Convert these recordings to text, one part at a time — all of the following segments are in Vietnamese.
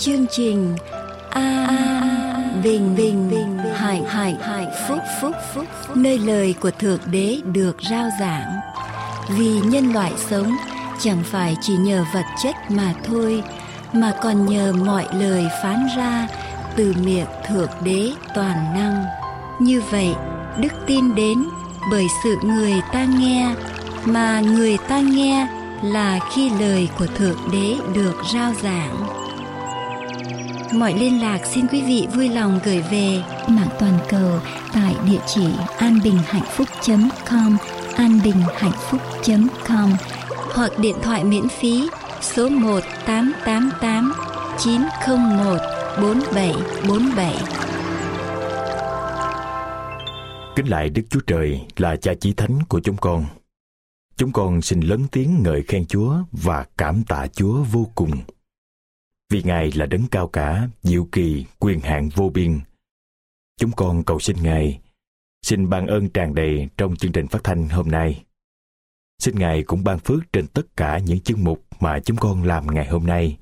chương trình a bình bình bình hạnh hạnh hải phúc phúc phúc nơi lời của thượng đế được rao giảng. Vì nhân loại sống, chẳng phải chỉ nhờ vật chất mà thôi, mà còn nhờ mọi lời phán ra từ miệng thượng đế toàn năng. Như vậy, đức tin đến bởi sự người ta nghe, mà người ta nghe là khi lời của thượng đế được rao giảng mọi liên lạc xin quý vị vui lòng gửi về mạng toàn cầu tại địa chỉ anbinhhạnhphúc.com anbinhhạnhphúc.com hoặc điện thoại miễn phí số 1 888 901 4747. Kính lại Đức Chúa Trời là cha chí thánh của chúng con. Chúng con xin lớn tiếng ngợi khen Chúa và cảm tạ Chúa vô cùng. Vì Ngài là đấng cao cả, diệu kỳ, quyền hạn vô biên. Chúng con cầu xin Ngài, xin ban ơn tràn đầy trong chương trình phát thanh hôm nay. Xin Ngài cũng ban phước trên tất cả những chương mục mà chúng con làm ngày hôm nay.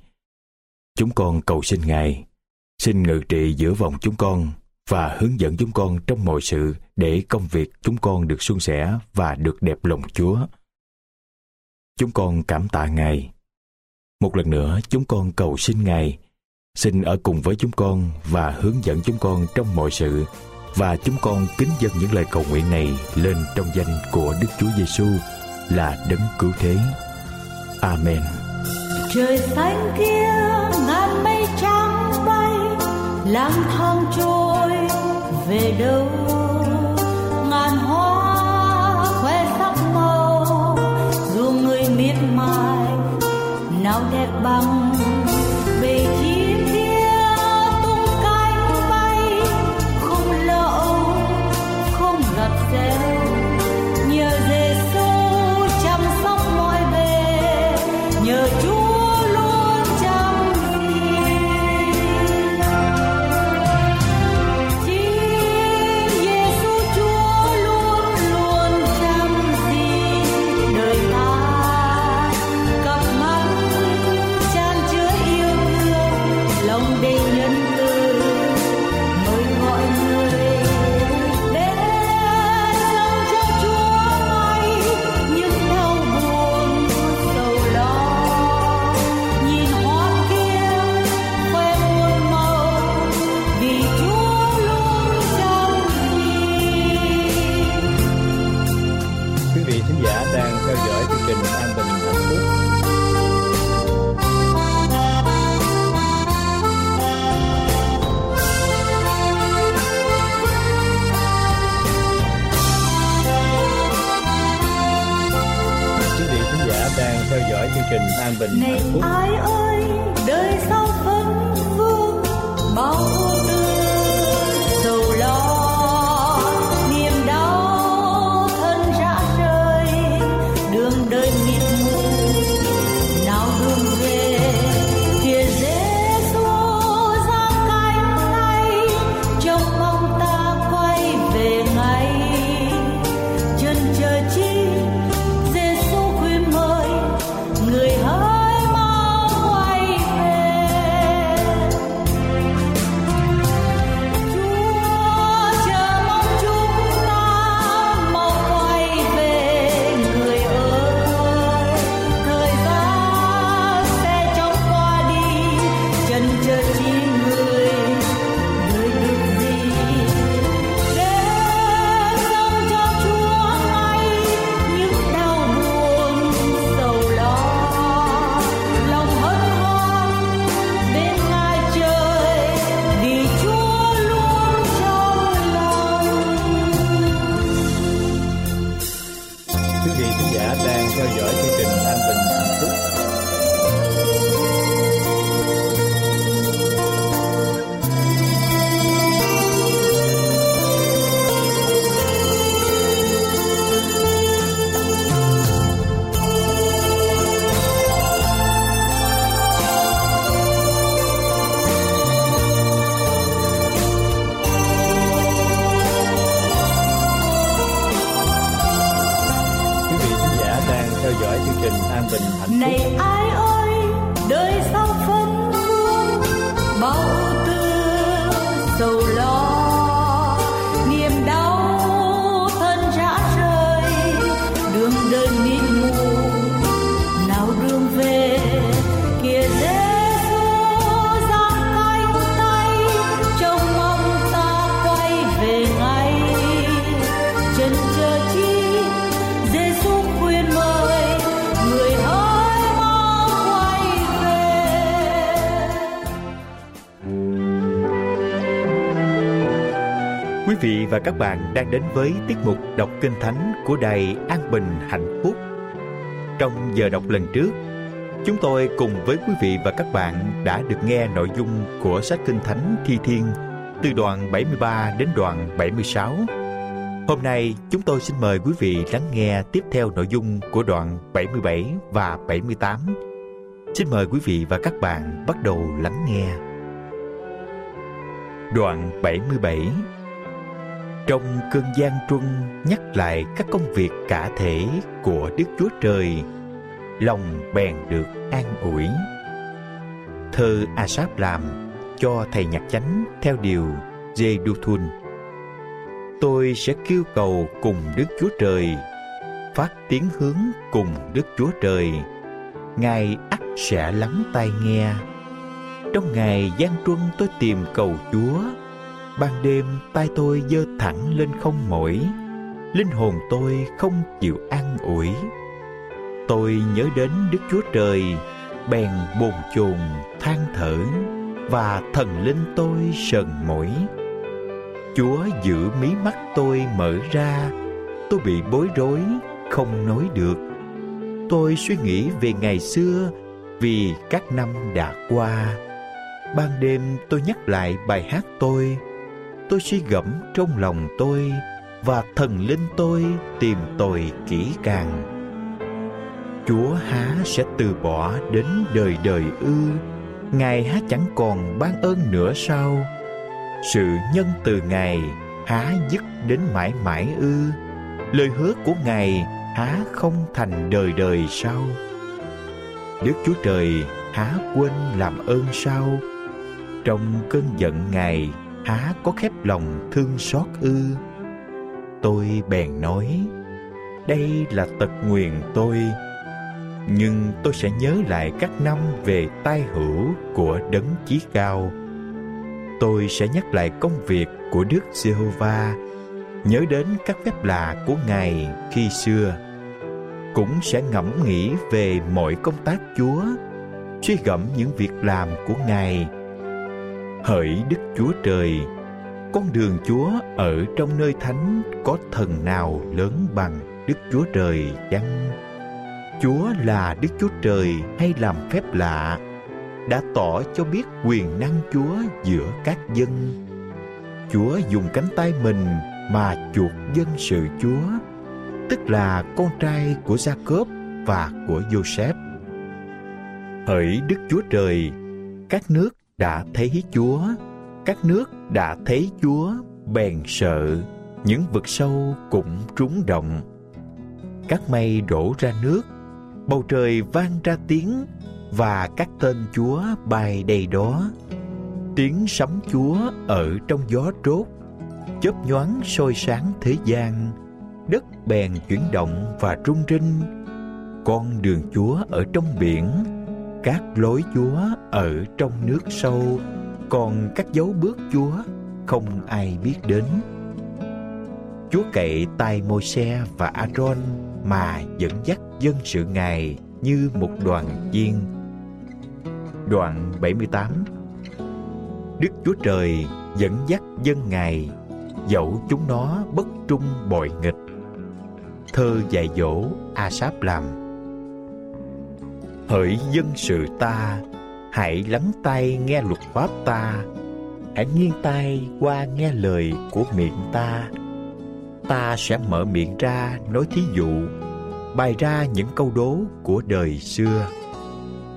Chúng con cầu xin Ngài, xin ngự trị giữa vòng chúng con và hướng dẫn chúng con trong mọi sự để công việc chúng con được suôn sẻ và được đẹp lòng Chúa. Chúng con cảm tạ Ngài. Một lần nữa chúng con cầu xin Ngài, xin ở cùng với chúng con và hướng dẫn chúng con trong mọi sự và chúng con kính dâng những lời cầu nguyện này lên trong danh của Đức Chúa Giêsu là đấng cứu thế. Amen. Trời xanh kia ngàn mây trắng bay lang thang trôi về đâu bằng dõi chương trình An Bình này Hạnh Phúc. ai ơi đời sau Quý vị và các bạn đang đến với tiết mục đọc kinh thánh của đài An Bình Hạnh Phúc. Trong giờ đọc lần trước, chúng tôi cùng với quý vị và các bạn đã được nghe nội dung của sách kinh thánh Thi Thiên từ đoạn 73 đến đoạn 76. Hôm nay chúng tôi xin mời quý vị lắng nghe tiếp theo nội dung của đoạn 77 và 78. Xin mời quý vị và các bạn bắt đầu lắng nghe. Đoạn 77 trong cơn gian truân nhắc lại các công việc cả thể của Đức Chúa Trời, lòng bèn được an ủi. Thơ Asap làm cho thầy nhạc chánh theo điều Jeduthun. Tôi sẽ kêu cầu cùng Đức Chúa Trời, phát tiếng hướng cùng Đức Chúa Trời. Ngài ắt sẽ lắng tai nghe. Trong ngày gian truân tôi tìm cầu Chúa, ban đêm tay tôi giơ thẳng lên không mỏi, linh hồn tôi không chịu an ủi. Tôi nhớ đến Đức Chúa Trời, bèn bồn chồn than thở và thần linh tôi sờn mỏi. Chúa giữ mí mắt tôi mở ra, tôi bị bối rối, không nói được. Tôi suy nghĩ về ngày xưa vì các năm đã qua. Ban đêm tôi nhắc lại bài hát tôi, tôi suy gẫm trong lòng tôi và thần linh tôi tìm tòi kỹ càng. Chúa há sẽ từ bỏ đến đời đời ư, Ngài há chẳng còn ban ơn nữa sao? Sự nhân từ Ngài há dứt đến mãi mãi ư? Lời hứa của Ngài há không thành đời đời sao? Đức Chúa Trời há quên làm ơn sao? Trong cơn giận Ngài há có khép lòng thương xót ư? Tôi bèn nói, đây là tật nguyền tôi, nhưng tôi sẽ nhớ lại các năm về tai hữu của đấng chí cao. Tôi sẽ nhắc lại công việc của Đức Giê-hô-va, nhớ đến các phép lạ của Ngài khi xưa. Cũng sẽ ngẫm nghĩ về mọi công tác Chúa, suy gẫm những việc làm của Ngài. Hỡi Đức Chúa Trời, con đường Chúa ở trong nơi thánh có thần nào lớn bằng Đức Chúa Trời chăng? Chúa là Đức Chúa Trời hay làm phép lạ đã tỏ cho biết quyền năng Chúa giữa các dân. Chúa dùng cánh tay mình mà chuộc dân sự Chúa, tức là con trai của Gia-cốp và của joseph Hỡi Đức Chúa Trời, các nước đã thấy Chúa, các nước đã thấy Chúa bèn sợ, những vực sâu cũng trúng động. Các mây đổ ra nước, bầu trời vang ra tiếng và các tên Chúa bay đầy đó. Tiếng sấm Chúa ở trong gió trốt, chớp nhoáng soi sáng thế gian, đất bèn chuyển động và rung rinh. Con đường Chúa ở trong biển, các lối Chúa ở trong nước sâu, còn các dấu bước Chúa không ai biết đến. Chúa cậy tay Môi-se và aaron mà dẫn dắt dân sự Ngài như một đoàn viên. Đoạn 78 Đức Chúa Trời dẫn dắt dân Ngài, dẫu chúng nó bất trung bội nghịch. Thơ dạy dỗ A-sáp làm Hỡi dân sự ta, hãy lắng tai nghe luật pháp ta, hãy nghiêng tai qua nghe lời của miệng ta. Ta sẽ mở miệng ra nói thí dụ bày ra những câu đố của đời xưa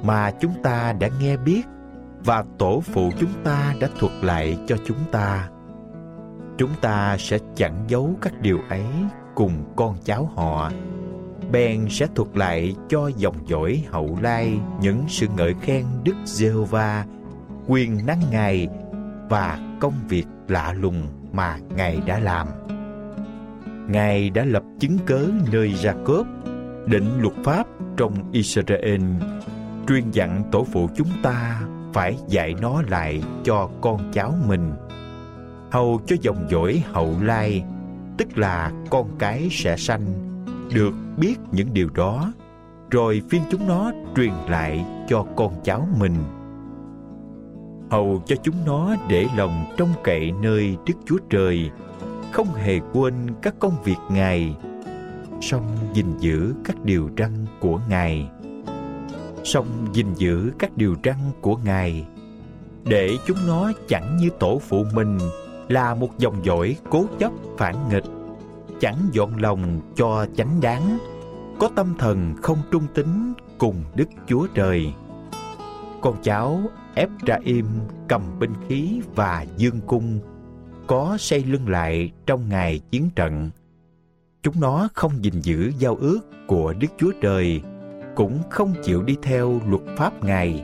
mà chúng ta đã nghe biết và tổ phụ chúng ta đã thuật lại cho chúng ta. Chúng ta sẽ chẳng giấu các điều ấy cùng con cháu họ. Bèn sẽ thuật lại cho dòng dõi hậu lai những sự ngợi khen Đức Giê-hô-va, quyền năng Ngài và công việc lạ lùng mà Ngài đã làm. Ngài đã lập chứng cớ nơi Gia-cốp định luật pháp trong Israel truyền dặn tổ phụ chúng ta phải dạy nó lại cho con cháu mình hầu cho dòng dõi hậu lai tức là con cái sẽ sanh được biết những điều đó rồi phiên chúng nó truyền lại cho con cháu mình hầu cho chúng nó để lòng trông cậy nơi Đức Chúa Trời không hề quên các công việc Ngài, song gìn giữ các điều răn của Ngài. Song gìn giữ các điều răn của Ngài, để chúng nó chẳng như tổ phụ mình là một dòng dõi cố chấp phản nghịch, chẳng dọn lòng cho chánh đáng, có tâm thần không trung tín cùng Đức Chúa Trời. Con cháu ép ra im cầm binh khí và dương cung, có xây lưng lại trong ngày chiến trận. Chúng nó không gìn giữ giao ước của Đức Chúa Trời, cũng không chịu đi theo luật pháp Ngài,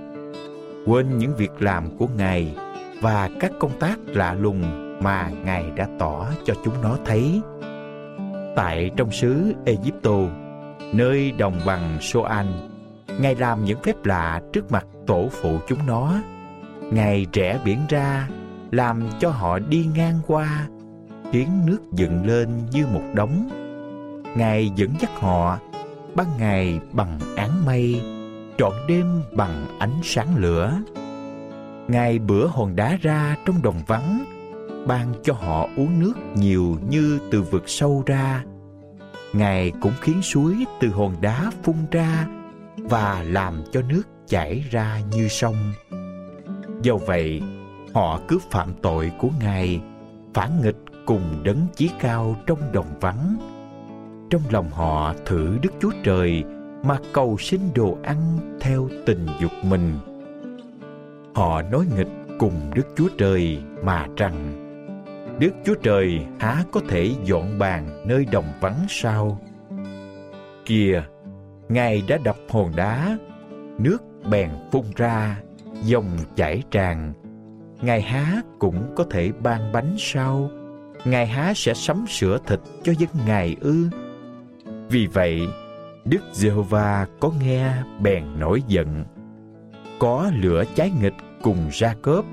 quên những việc làm của Ngài và các công tác lạ lùng mà Ngài đã tỏ cho chúng nó thấy. Tại trong xứ Egypto, nơi đồng bằng Soan, Ngài làm những phép lạ trước mặt tổ phụ chúng nó. Ngài rẽ biển ra, làm cho họ đi ngang qua, khiến nước dựng lên như một đống. Ngài dẫn dắt họ, ban ngày bằng áng mây, trọn đêm bằng ánh sáng lửa. Ngài bữa hòn đá ra trong đồng vắng, ban cho họ uống nước nhiều như từ vực sâu ra. Ngài cũng khiến suối từ hòn đá phun ra và làm cho nước chảy ra như sông. Do vậy, họ cứ phạm tội của Ngài, phản nghịch cùng đấng chí cao trong đồng vắng. Trong lòng họ thử Đức Chúa Trời mà cầu xin đồ ăn theo tình dục mình. Họ nói nghịch cùng Đức Chúa Trời mà rằng Đức Chúa Trời há có thể dọn bàn nơi đồng vắng sao? Kìa, Ngài đã đập hòn đá, nước bèn phun ra, dòng chảy tràn. Ngài há cũng có thể ban bánh sao? Ngài há sẽ sắm sửa thịt cho dân Ngài ư? Vì vậy, Đức Giê-hô-va có nghe bèn nổi giận. Có lửa cháy nghịch cùng ra cớp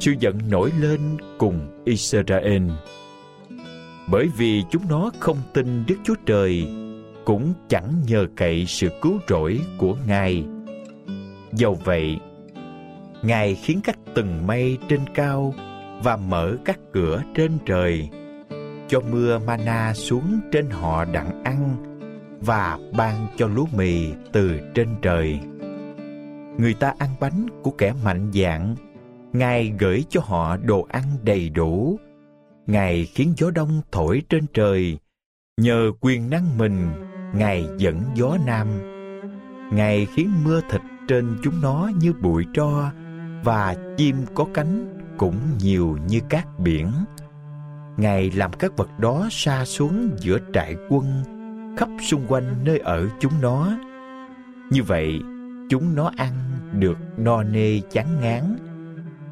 sự giận nổi lên cùng Israel. Bởi vì chúng nó không tin Đức Chúa Trời, cũng chẳng nhờ cậy sự cứu rỗi của Ngài. Dầu vậy, Ngài khiến các tầng mây trên cao và mở các cửa trên trời, cho mưa mana xuống trên họ đặng ăn và ban cho lúa mì từ trên trời. Người ta ăn bánh của kẻ mạnh dạn, Ngài gửi cho họ đồ ăn đầy đủ. Ngài khiến gió đông thổi trên trời, nhờ quyền năng mình, Ngài dẫn gió nam. Ngài khiến mưa thịt trên chúng nó như bụi tro và chim có cánh cũng nhiều như cát biển. Ngài làm các vật đó xa xuống giữa trại quân khắp xung quanh nơi ở chúng nó. Như vậy, chúng nó ăn được no nê chán ngán.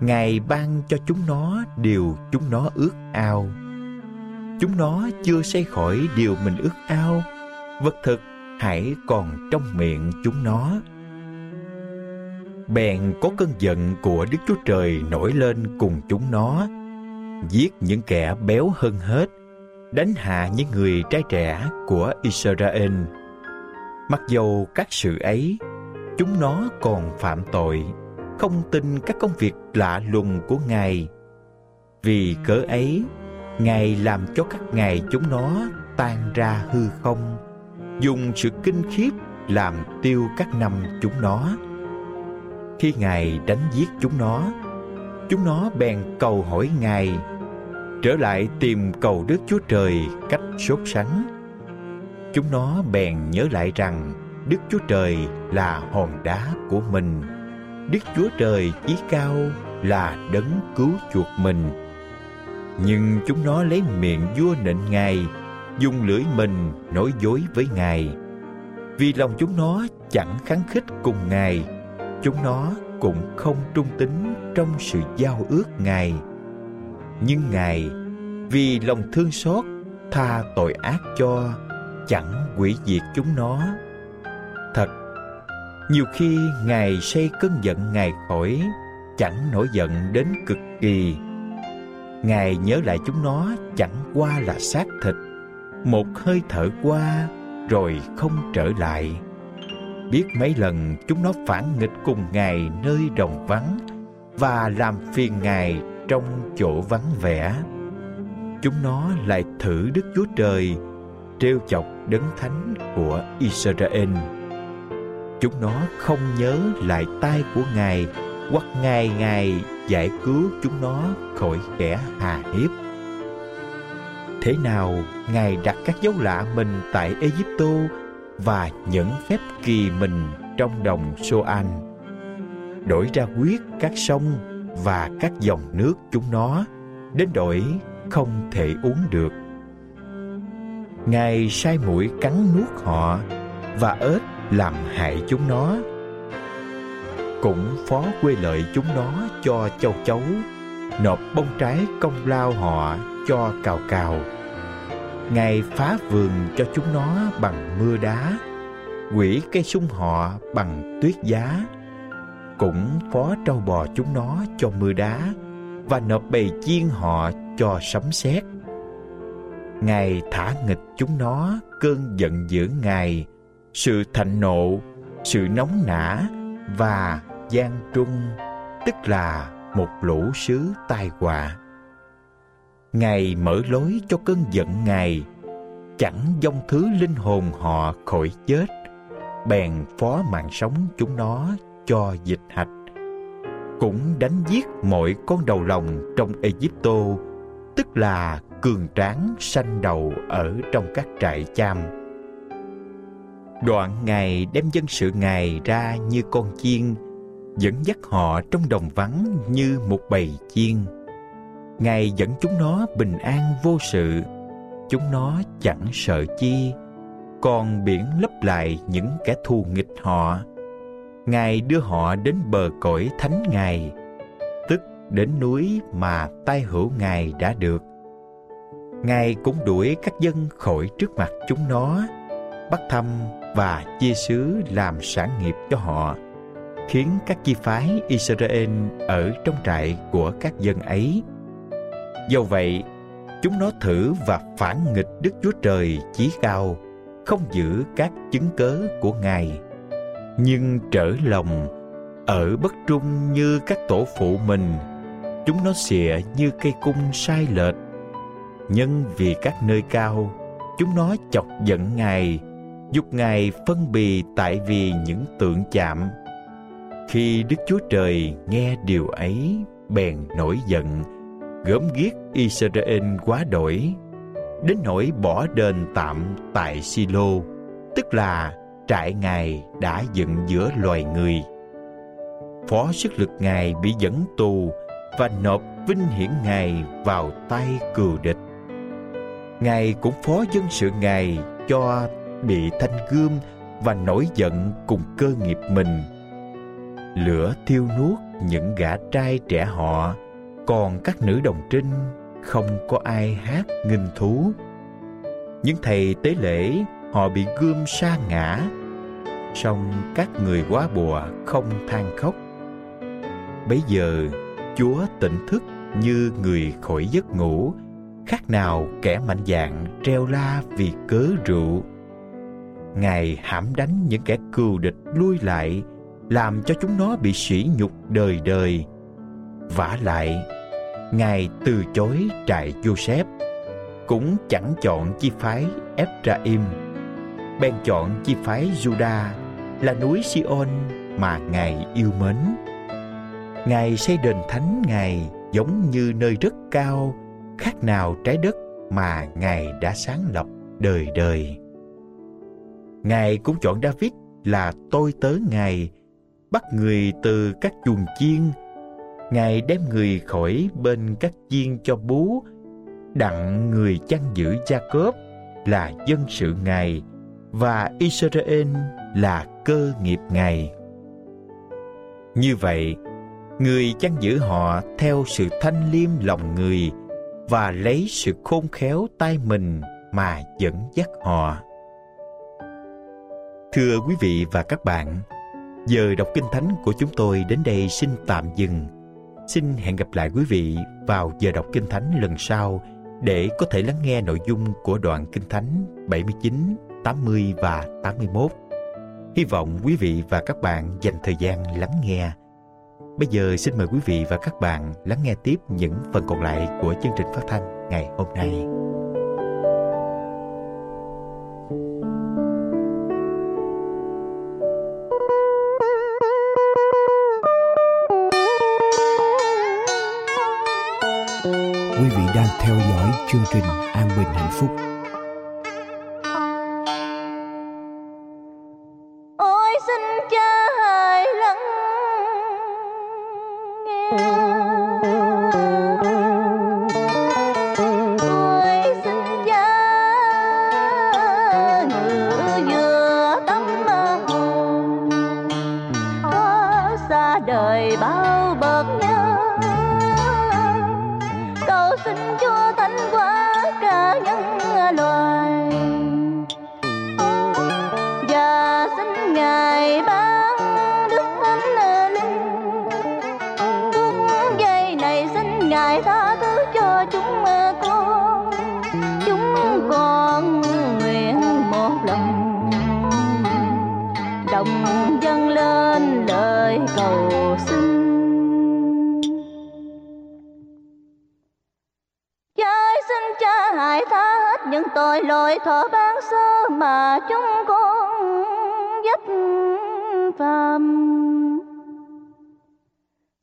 Ngài ban cho chúng nó điều chúng nó ước ao. Chúng nó chưa say khỏi điều mình ước ao, vật thực hãy còn trong miệng chúng nó. Bèn có cơn giận của Đức Chúa Trời nổi lên cùng chúng nó, giết những kẻ béo hơn hết đánh hạ những người trai trẻ của Israel. Mặc dầu các sự ấy, chúng nó còn phạm tội, không tin các công việc lạ lùng của Ngài. Vì cớ ấy, Ngài làm cho các ngài chúng nó tan ra hư không, dùng sự kinh khiếp làm tiêu các năm chúng nó. Khi Ngài đánh giết chúng nó, chúng nó bèn cầu hỏi Ngài trở lại tìm cầu Đức Chúa Trời cách sốt sắng. Chúng nó bèn nhớ lại rằng Đức Chúa Trời là hòn đá của mình. Đức Chúa Trời chí cao là đấng cứu chuộc mình. Nhưng chúng nó lấy miệng vua nịnh Ngài, dùng lưỡi mình nói dối với Ngài. Vì lòng chúng nó chẳng kháng khích cùng Ngài, chúng nó cũng không trung tín trong sự giao ước Ngài nhưng ngài vì lòng thương xót tha tội ác cho chẳng hủy diệt chúng nó nhiều khi ngài say cơn giận ngài khỏi, chẳng nổi giận đến cực kỳ. Ngài nhớ lại chúng nó chẳng qua là xác thịt. Một hơi thở qua, rồi không trở lại. Biết mấy lần chúng nó phản nghịch cùng ngài nơi đồng vắng và làm phiền ngài trong chỗ vắng vẻ. Chúng nó lại thử Đức Chúa Trời trêu chọc đấng thánh của Israel. Chúng nó không nhớ lại tay của Ngài hoặc Ngài Ngài giải cứu chúng nó khỏi kẻ hà hiếp. Thế nào Ngài đặt các dấu lạ mình tại Egypto và những phép kỳ mình trong đồng Soan, đổi ra quyết các sông và các dòng nước chúng nó đến đổi không thể uống được. Ngài sai mũi cắn nuốt họ và ếch làm hại chúng nó. Cũng phó quê lợi chúng nó cho châu chấu, nộp bông trái công lao họ cho cào cào. Ngài phá vườn cho chúng nó bằng mưa đá, quỷ cây sung họ bằng tuyết giá. Cũng phó trâu bò chúng nó cho mưa đá và nộp bầy chiên họ cho sấm sét. Ngài thả nghịch chúng nó cơn giận dữ Ngài, sự thạnh nộ, sự nóng nã và gian trung, tức là một lũ sứ tai họa. Ngài mở lối cho cơn giận Ngài, chẳng dông thứ linh hồn họ khỏi chết, bèn phó mạng sống chúng nó cho dịch hạch. Cũng đánh giết mọi con đầu lòng trong Egypto, tức là cường tráng sanh đầu ở trong các trại cham. Đoạn Ngài đem dân sự Ngài ra như con chiên, dẫn dắt họ trong đồng vắng như một bầy chiên. Ngài dẫn chúng nó bình an vô sự, chúng nó chẳng sợ chi, còn biển lấp lại những kẻ thù nghịch họ. Ngài đưa họ đến bờ cõi thánh Ngài, tức đến núi mà tai hữu Ngài đã được. Ngài cũng đuổi các dân khỏi trước mặt chúng nó, bắt thăm và chia sứ làm sản nghiệp cho họ, khiến các chi phái Israel ở trong trại của các dân ấy. Do vậy, chúng nó thử và phản nghịch Đức Chúa Trời chí cao, không giữ các chứng cớ của Ngài. Nhưng trở lòng, ở bất trung như các tổ phụ mình, chúng nó xìa như cây cung sai lệch. Nhân vì các nơi cao, chúng nó chọc giận Ngài, giúp Ngài phân bì tại vì những tượng chạm. Khi Đức Chúa Trời nghe điều ấy, bèn nổi giận, gớm ghiếc Israel quá đổi, đến nỗi bỏ đền tạm tại Silo, tức là trại Ngài đã dựng giữa loài người. Phó sức lực Ngài bị dẫn tù và nộp vinh hiển Ngài vào tay cừu địch. Ngài cũng phó dân sự Ngài cho bị thanh gươm và nổi giận cùng cơ nghiệp mình. Lửa thiêu nuốt những gã trai trẻ họ, còn các nữ đồng trinh không có ai hát nghinh thú. Những thầy tế lễ họ bị gươm sa ngã, song các người quá bùa không than khóc. Bấy giờ, Chúa tỉnh thức như người khỏi giấc ngủ, khác nào kẻ mạnh dạn treo la vì cớ rượu Ngài hãm đánh những kẻ cừu địch lui lại, làm cho chúng nó bị sỉ nhục đời đời. vả lại, Ngài từ chối trại Joseph, cũng chẳng chọn chi phái Ephraim, bèn chọn chi phái Judah là núi Sion mà Ngài yêu mến. Ngài xây đền thánh Ngài giống như nơi rất cao, khác nào trái đất mà Ngài đã sáng lập đời đời. Ngài cũng chọn David là tôi tớ Ngài, bắt người từ các chuồng chiên. Ngài đem người khỏi bên các chiên cho bú, đặng người chăn giữ Jacob là dân sự Ngài và Israel là cơ nghiệp Ngài. Như vậy, người chăn giữ họ theo sự thanh liêm lòng người và lấy sự khôn khéo tay mình mà dẫn dắt họ. Thưa quý vị và các bạn, giờ đọc kinh thánh của chúng tôi đến đây xin tạm dừng. Xin hẹn gặp lại quý vị vào giờ đọc kinh thánh lần sau để có thể lắng nghe nội dung của đoạn kinh thánh 79, 80 và 81. Hy vọng quý vị và các bạn dành thời gian lắng nghe. Bây giờ xin mời quý vị và các bạn lắng nghe tiếp những phần còn lại của chương trình phát thanh ngày hôm nay. quý vị đang theo dõi chương trình An Bình Hạnh Phúc. pháp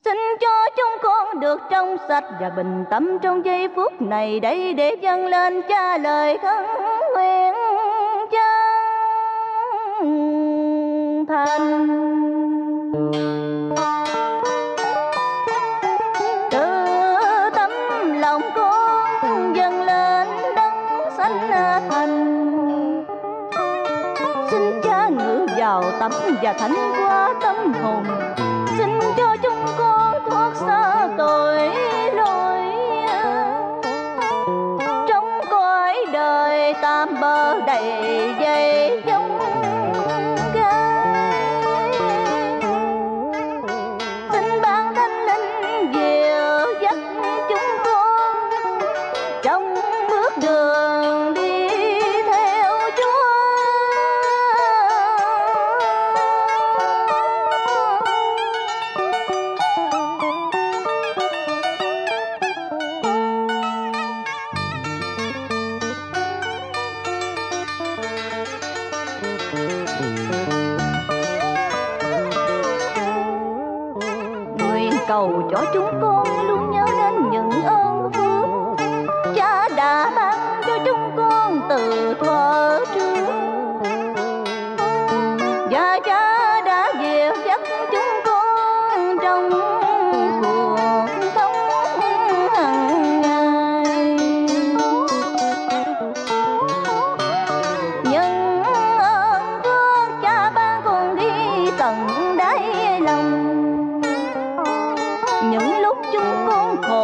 Xin cho chúng con được trong sạch và bình tâm trong giây phút này đây để dâng lên cha lời khấn nguyện chân thành. và thánh.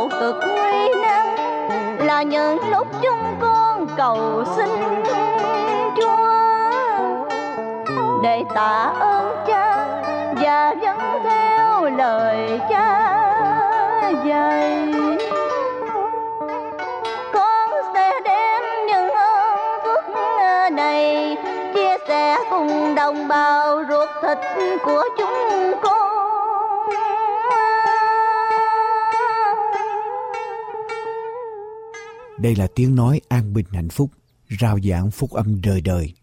khổ cực nguy nan là những lúc chúng con cầu xin Chúa để tạ ơn Cha và vẫn theo lời Cha dạy. Con sẽ đem những ơn phước này chia sẻ cùng đồng bào ruột thịt của chúng con. Đây là tiếng nói an bình hạnh phúc, rao giảng phúc âm đời đời.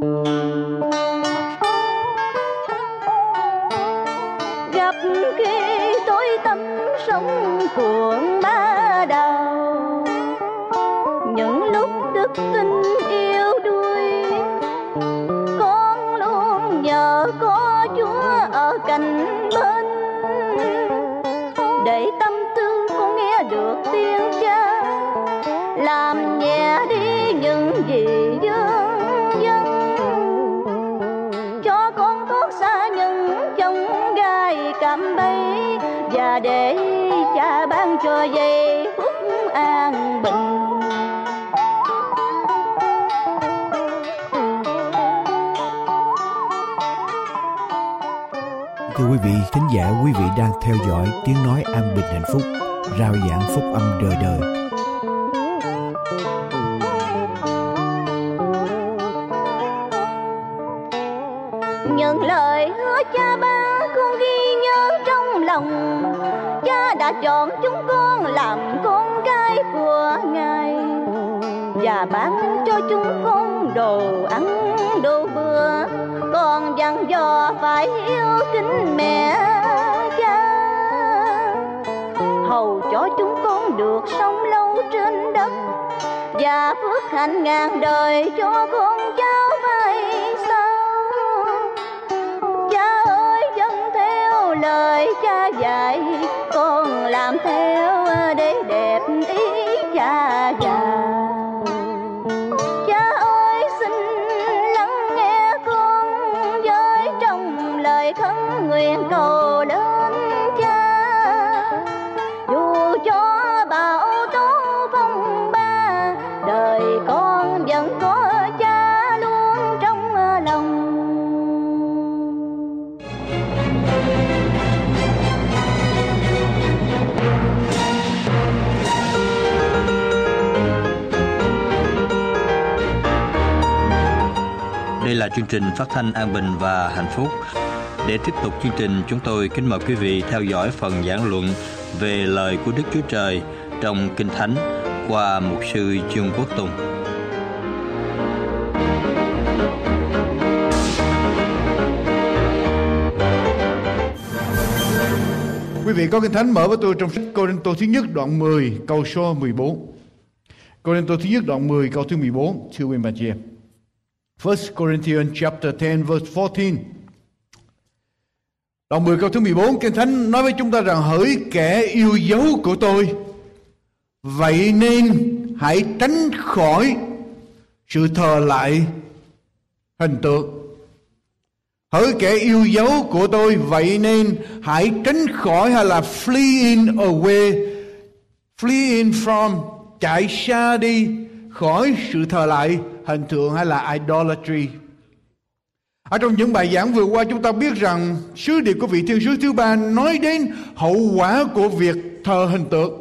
Gặp quý vị khán giả, quý vị đang theo dõi tiếng nói an bình hạnh phúc, rao giảng phúc âm đời đời. Đồ lớn cha dù cho bão tố phong ba, đời con vẫn có cha luôn trong lòng Đây là chương trình phát thanh an bình và hạnh phúc. Để tiếp tục chương trình, chúng tôi kính mời quý vị theo dõi phần giảng luận về lời của Đức Chúa Trời trong Kinh Thánh qua mục sư Trương Quốc Tùng. Quý vị có Kinh Thánh mở với tôi trong sách Cô Rinh Tô thứ nhất đoạn 10 câu số 14. Cô Rinh Tô thứ nhất đoạn 10 câu thứ 14 thưa quý vị và chị em. 1 Corinthians chapter 10 verse 14. Đoạn 10 câu thứ 14 Kinh Thánh nói với chúng ta rằng, hỡi kẻ yêu dấu của tôi, vậy nên hãy tránh khỏi sự thờ lại hình tượng Hỡi kẻ yêu dấu của tôi, vậy nên hãy tránh khỏi hay là flee in away, flee in from, chạy xa đi khỏi sự thờ lại hình tượng hay là idolatry. Ở trong những bài giảng vừa qua chúng ta biết rằng sứ điệp của vị thiên sứ thứ ba nói đến hậu quả của việc thờ hình tượng.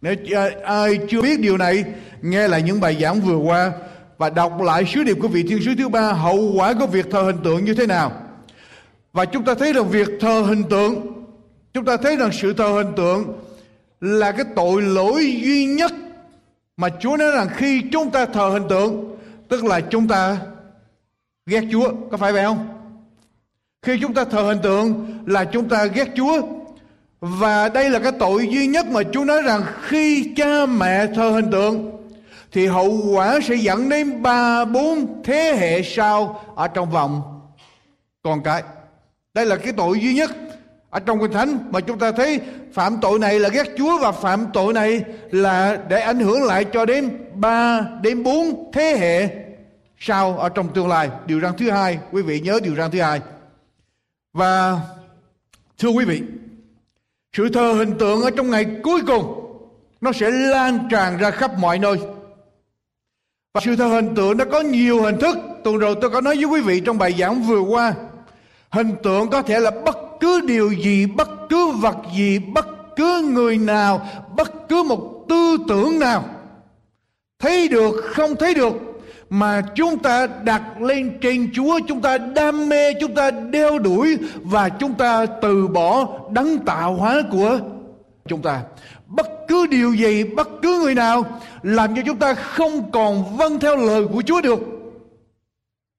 Nếu à, ai chưa biết điều này, nghe lại những bài giảng vừa qua và đọc lại sứ điệp của vị thiên sứ thứ ba hậu quả của việc thờ hình tượng như thế nào. Và chúng ta thấy rằng việc thờ hình tượng, chúng ta thấy rằng sự thờ hình tượng là cái tội lỗi duy nhất mà Chúa nói rằng khi chúng ta thờ hình tượng, tức là chúng ta ghét Chúa, có phải vậy không? Khi chúng ta thờ hình tượng là chúng ta ghét Chúa. Và đây là cái tội duy nhất mà Chúa nói rằng khi cha mẹ thờ hình tượng thì hậu quả sẽ dẫn đến ba bốn thế hệ sau ở trong vòng con cái. Đây là cái tội duy nhất ở trong kinh thánh mà chúng ta thấy phạm tội này là ghét Chúa và phạm tội này là để ảnh hưởng lại cho đến ba đến bốn thế hệ sau ở trong tương lai. Điều răn thứ hai, quý vị nhớ điều răn thứ hai. Và thưa quý vị, sự thờ hình tượng ở trong ngày cuối cùng nó sẽ lan tràn ra khắp mọi nơi. Và sự thờ hình tượng nó có nhiều hình thức. Tuần rồi tôi có nói với quý vị trong bài giảng vừa qua. Hình tượng có thể là bất cứ điều gì, bất cứ vật gì, bất cứ người nào, bất cứ một tư tưởng nào. Thấy được, không thấy được mà chúng ta đặt lên trên Chúa, chúng ta đam mê, chúng ta đeo đuổi và chúng ta từ bỏ đấng tạo hóa của chúng ta. Bất cứ điều gì, bất cứ người nào làm cho chúng ta không còn vâng theo lời của Chúa được.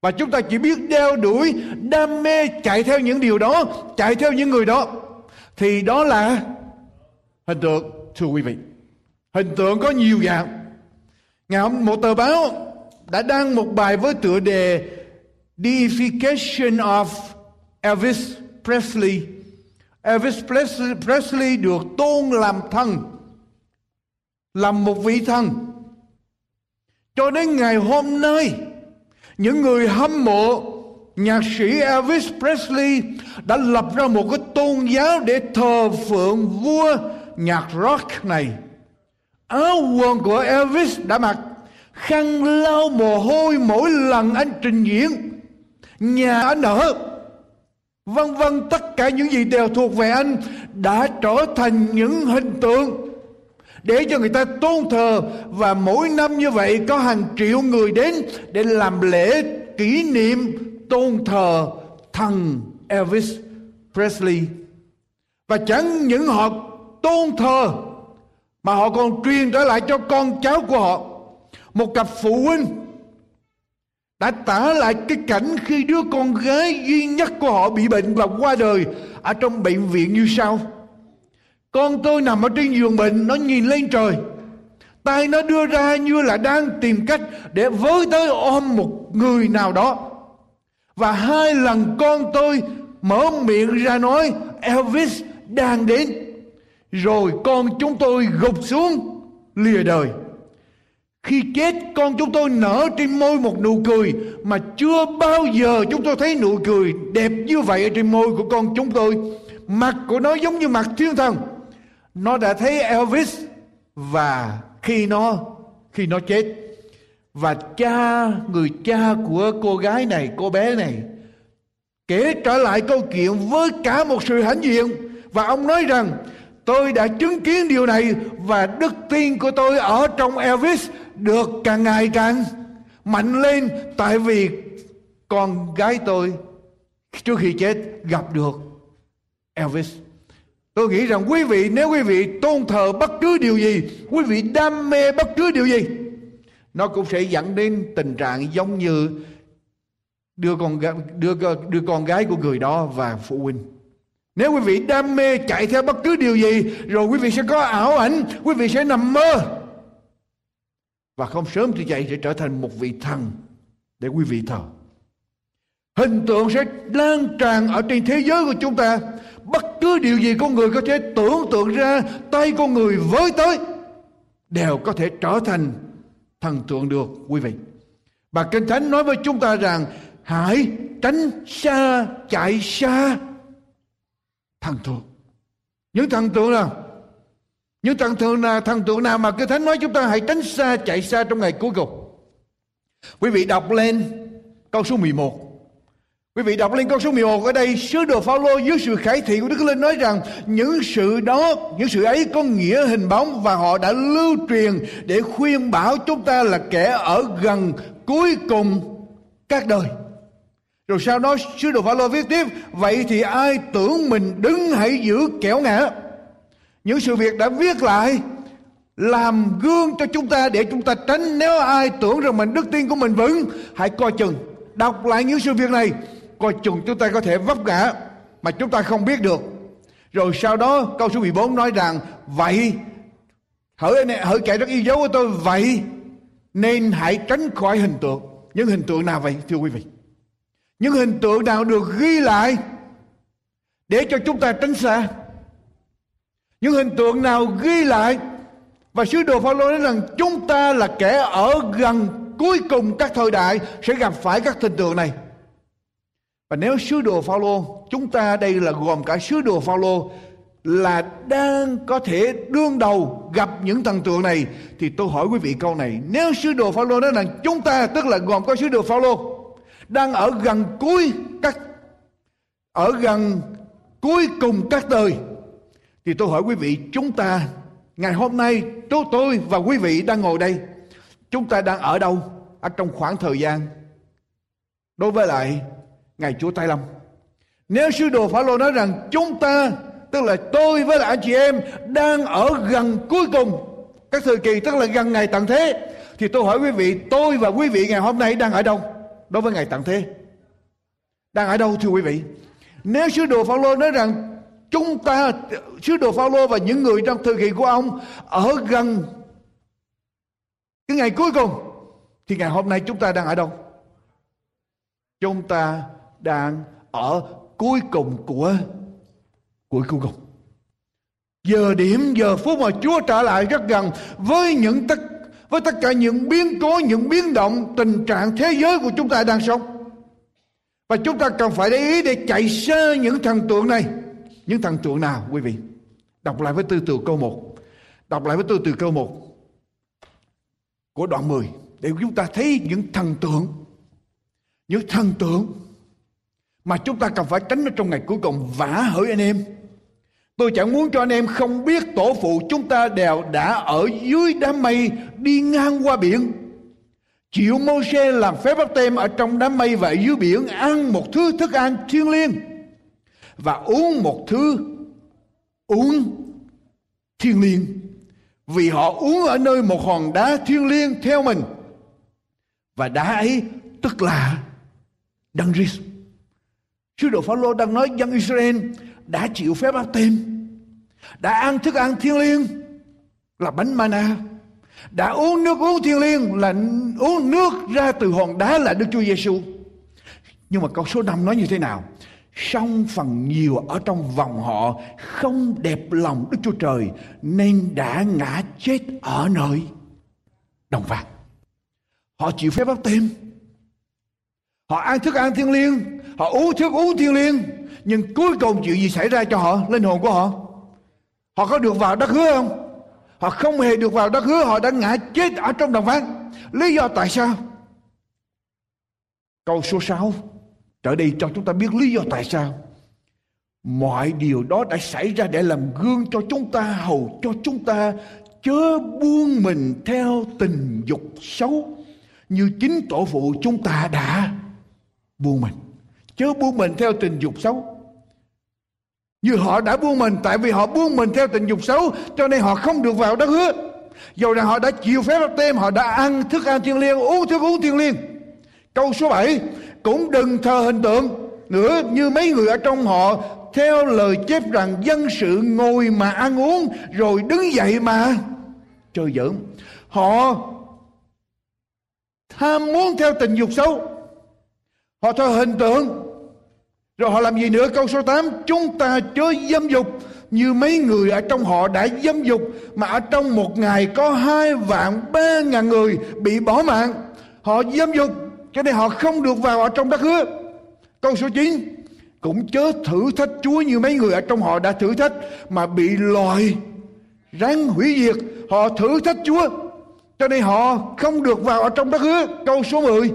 Và chúng ta chỉ biết đeo đuổi, đam mê, chạy theo những điều đó, chạy theo những người đó. Thì đó là hình tượng, thưa quý vị. Hình tượng có nhiều dạng. Ngày hôm một tờ báo đã đăng một bài với tựa đề Deification of Elvis Presley. Elvis Presley, Presley được tôn làm thần, làm một vị thần. Cho đến ngày hôm nay, những người hâm mộ nhạc sĩ Elvis Presley đã lập ra một cái tôn giáo để thờ phượng vua nhạc rock này. Áo quần của Elvis đã mặc khăn lau mồ hôi mỗi lần anh trình diễn. Nhà anh ở. Vân vân tất cả những gì đều thuộc về anh đã trở thành những hình tượng. Để cho người ta tôn thờ và mỗi năm như vậy có hàng triệu người đến để làm lễ kỷ niệm tôn thờ thần Elvis Presley. Và chẳng những họ tôn thờ, mà họ còn truyền trở lại cho con cháu của họ một cặp phụ huynh đã tả lại cái cảnh khi đứa con gái duy nhất của họ bị bệnh và qua đời ở trong bệnh viện như sau. Con tôi nằm ở trên giường bệnh, nó nhìn lên trời. Tay nó đưa ra như là đang tìm cách để với tới ôm một người nào đó. Và hai lần con tôi mở miệng ra nói Elvis đang đến. Rồi con chúng tôi gục xuống lìa đời. Khi chết, con chúng tôi nở trên môi một nụ cười mà chưa bao giờ chúng tôi thấy nụ cười đẹp như vậy ở trên môi của con chúng tôi. Mặt của nó giống như mặt thiên thần. Nó đã thấy Elvis và khi nó khi nó chết và cha, người cha của cô gái này, cô bé này, kể trở lại câu chuyện với cả một sự hãnh diện và ông nói rằng tôi đã chứng kiến điều này và đức tin của tôi ở trong Elvis được càng ngày càng mạnh lên tại vì con gái tôi trước khi chết gặp được Elvis. Tôi nghĩ rằng quý vị nếu quý vị tôn thờ bất cứ điều gì, quý vị đam mê bất cứ điều gì, nó cũng sẽ dẫn đến tình trạng giống như đưa con đưa đưa con gái của người đó và phụ huynh. Nếu quý vị đam mê chạy theo bất cứ điều gì, rồi quý vị sẽ có ảo ảnh, quý vị sẽ nằm mơ, và không sớm thì dậy sẽ trở thành một vị thần để quý vị thờ. Hình tượng sẽ lan tràn ở trên thế giới của chúng ta. Bất cứ điều gì con người có thể tưởng tượng ra tay con người với tới đều có thể trở thành thần tượng được quý vị. Và Kinh Thánh nói với chúng ta rằng hãy tránh xa, chạy xa thần tượng. Những thần tượng nào? những thần tượng nào thần tượng nào mà cái thánh nói chúng ta hãy tránh xa chạy xa trong ngày cuối cùng. Quý vị đọc lên câu số 11. Quý vị đọc lên câu số 11 ở đây sứ đồ Phaolô dưới sự khải thị của Đức Linh nói rằng những sự đó, những sự ấy có nghĩa hình bóng và họ đã lưu truyền để khuyên bảo chúng ta là kẻ ở gần cuối cùng các đời. Rồi sau đó, sứ đồ Phaolô viết tiếp, vậy thì ai tưởng mình đứng hãy giữ kẻo ngã? Những sự việc đã viết lại làm gương cho chúng ta để chúng ta tránh nếu ai tưởng rằng mình đức tin của mình vững. Hãy coi chừng, đọc lại những sự việc này, coi chừng chúng ta có thể vấp ngã mà chúng ta không biết được. Rồi sau đó, câu số 14 nói rằng, vậy, hỡi hỡi kẻ rất yêu dấu của tôi, vậy nên hãy tránh khỏi hình tượng. Những hình tượng nào vậy, thưa quý vị? Những hình tượng nào được ghi lại để cho chúng ta tránh xa? Những hình tượng nào ghi lại? Và sứ đồ Phaolô nói rằng chúng ta là kẻ ở gần cuối cùng các thời đại sẽ gặp phải các hình tượng này. Và nếu sứ đồ Phaolô, chúng ta đây là gồm cả sứ đồ Phaolô là đang có thể đương đầu gặp những thần tượng này thì tôi hỏi quý vị câu này, nếu sứ đồ Phaolô nói rằng chúng ta tức là gồm có sứ đồ Phaolô đang ở gần cuối các, ở gần cuối cùng các đời. Thì tôi hỏi quý vị, chúng ta, ngày hôm nay tôi tôi và quý vị đang ngồi đây, chúng ta đang ở đâu ở trong khoảng thời gian? Đối với lại ngày Chúa Tây Lâm. Nếu sứ đồ Phaolô nói rằng chúng ta, tức là tôi với lại anh chị em, đang ở gần cuối cùng các thời kỳ, tức là gần ngày tận thế, thì tôi hỏi quý vị, tôi và quý vị ngày hôm nay đang ở đâu? Đối với ngày tận thế. Đang ở đâu thưa quý vị? Nếu sứ đồ Phaolô nói rằng chúng ta, sứ đồ Phaolô và những người trong thời kỳ của ông ở gần cái ngày cuối cùng, thì ngày hôm nay chúng ta đang ở đâu? Chúng ta đang ở cuối cùng của, cuối cùng. Giờ điểm, giờ phút mà Chúa trở lại rất gần với những tất với tất cả những biến cố, những biến động, tình trạng thế giới của chúng ta đang sống. Và chúng ta cần phải để ý để chạy sơ những thần tượng này. Những thần tượng nào, quý vị? Đọc lại với tư từ câu 1 đọc lại với tư từ câu 1 của đoạn 10 để chúng ta thấy những thần tượng. Những thần tượng mà chúng ta cần phải tránh ở trong ngày cuối cùng. Vả hỡi anh em tôi chẳng muốn cho anh em không biết tổ phụ chúng ta đều đã ở dưới đám mây đi ngang qua biển. Chịu mô xe làm phép bắp tem ở trong đám mây và dưới biển ăn một thứ thức ăn thiêng liêng. Và uống một thứ uống thiêng liêng. Vì họ uống ở nơi một hòn đá thiêng liêng theo mình. Và đá ấy tức là đấng Christ Sứ đồ Phaolô đang nói dân Israel đã chịu phép ăn tem, đã ăn thức ăn thiêng liêng là bánh mana, đã uống nước uống thiêng liêng là uống nước ra từ hòn đá là Đức Chúa Giêsu. Nhưng mà câu số 5 nói như thế nào? song phần nhiều ở trong vòng họ không đẹp lòng Đức Chúa Trời nên đã ngã chết ở nơi đồng vàng. Họ chịu phép báp tem. Họ ăn thức ăn thiêng liêng, họ uống thức uống thiên liêng, nhưng cuối cùng chuyện gì xảy ra cho họ, linh hồn của họ? Họ có được vào đất hứa không? Họ không hề được vào đất hứa, họ đã ngã chết ở trong đồng ván. Lý do tại sao? Câu số 6 trở đi cho chúng ta biết lý do tại sao. Mọi điều đó đã xảy ra để làm gương cho chúng ta, hầu cho chúng ta chớ buông mình theo tình dục xấu. Như chính tổ phụ chúng ta đã buông mình. Chớ buông mình theo tình dục xấu. Như họ đã buông mình, tại vì họ buông mình theo tình dục xấu, cho nên họ không được vào đất hứa. Dầu rằng họ đã chịu phép báp tem họ đã ăn thức ăn thiên liêng, uống thức uống thiên liêng. Câu số 7 cũng đừng thờ hình tượng nữa như mấy người ở trong họ, theo lời chép rằng dân sự ngồi mà ăn uống, rồi đứng dậy mà chơi giỡn. Họ tham muốn theo tình dục xấu họ thờ hình tượng. Rồi họ làm gì nữa? Câu số 8 Chúng ta chớ dâm dục Như mấy người ở trong họ đã dâm dục, Mà ở trong một ngày có hai vạn ba ngàn người bị bỏ mạng. Họ dâm dục, Cho nên họ không được vào ở trong đất hứa. Câu số 9 Cũng chớ thử thách Chúa như mấy người ở trong họ đã thử thách, Mà bị loại ráng hủy diệt, Họ thử thách Chúa. Cho nên họ không được vào ở trong đất hứa. Câu số 10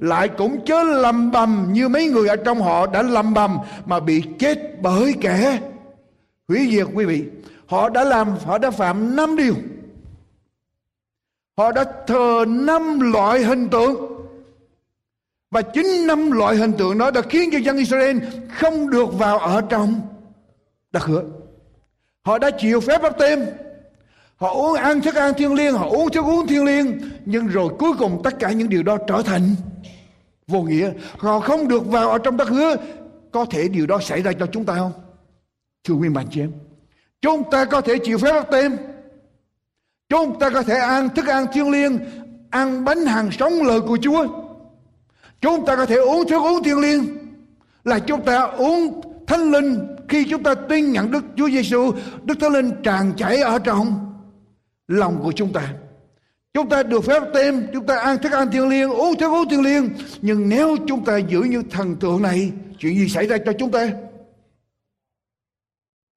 lại cũng chớ lầm bầm như mấy người ở trong họ đã lầm bầm mà bị chết bởi kẻ. Hủy diệt quý vị, họ đã làm, họ đã phạm năm điều. Họ đã thờ năm loại hình tượng. Và chính năm loại hình tượng đó đã khiến cho dân Israel không được vào ở trong đất hứa. Họ đã chịu phép bắp tem họ uống ăn thức ăn thiên liêng, họ uống thức uống thiên liêng, nhưng rồi cuối cùng tất cả những điều đó trở thành vô nghĩa. Họ không được vào ở trong đất hứa. Có thể điều đó xảy ra cho chúng ta không? Thưa quý bạn chị em, chúng ta có thể chịu phép bắt tem. Chúng ta có thể ăn thức ăn thiêng liêng, ăn bánh hàng sống lời của Chúa. Chúng ta có thể uống thức uống thiêng liêng. Là chúng ta uống thánh linh khi chúng ta tin nhận Đức Chúa Giêsu Đức Thánh Linh tràn chảy ở trong lòng của chúng ta. Chúng ta được phép tem, chúng ta ăn thức ăn thiên liêng, uống thức uống thiên liêng. Nhưng nếu chúng ta giữ như thần tượng này, chuyện gì xảy ra cho chúng ta?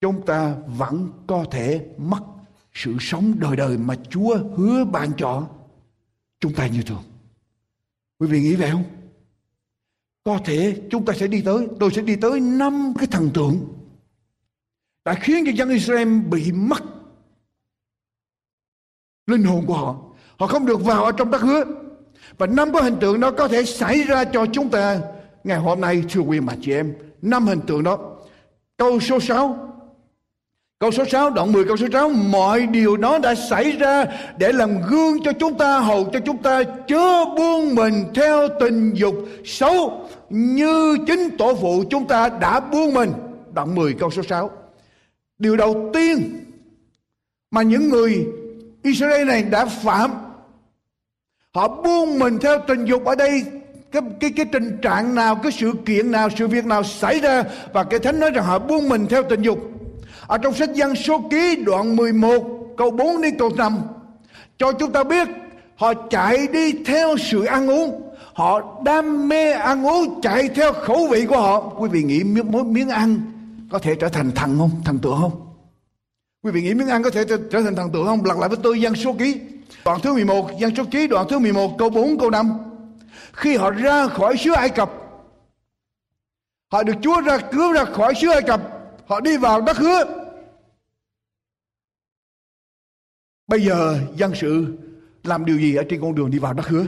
Chúng ta vẫn có thể mất sự sống đời đời mà Chúa hứa ban cho chúng ta như thường. Quý vị nghĩ vậy không? Có thể chúng ta sẽ đi tới, tôi sẽ đi tới năm cái thần tượng đã khiến cho dân Israel bị mất linh hồn của họ Họ không được vào ở trong đất hứa. Và năm cái hình tượng đó có thể xảy ra cho chúng ta ngày hôm nay thưa quý mà chị em. Năm hình tượng đó. Câu số 6 Câu số 6, đoạn 10 câu số 6 Mọi điều đó đã xảy ra Để làm gương cho chúng ta Hầu cho chúng ta chớ buông mình Theo tình dục xấu Như chính tổ phụ chúng ta đã buông mình Đoạn 10 câu số 6 Điều đầu tiên Mà những người Israel này đã phạm Họ buông mình theo tình dục Ở đây. Cái, cái, cái tình trạng nào Cái sự kiện nào Sự việc nào xảy ra Và cái thánh nói rằng họ buông mình theo tình dục. Ở trong sách dân số ký đoạn 11 câu 4 đến câu 5 cho chúng ta biết họ chạy đi theo sự ăn uống. Họ đam mê ăn uống chạy theo khẩu vị của họ. Quý vị nghĩ miếng, miếng ăn có thể trở thành thần không? Thần tượng không? Quý vị nghĩ miếng ăn có thể trở, trở thành thần tượng không? Lặp lại với tôi dân số ký đoạn thứ 11 dân số ký đoạn thứ 11 câu 4 câu 5 khi họ ra khỏi xứ Ai Cập, họ được Chúa ra cứu ra khỏi xứ Ai Cập, họ đi vào đất hứa. Bây giờ dân sự làm điều gì ở trên con đường đi vào đất hứa?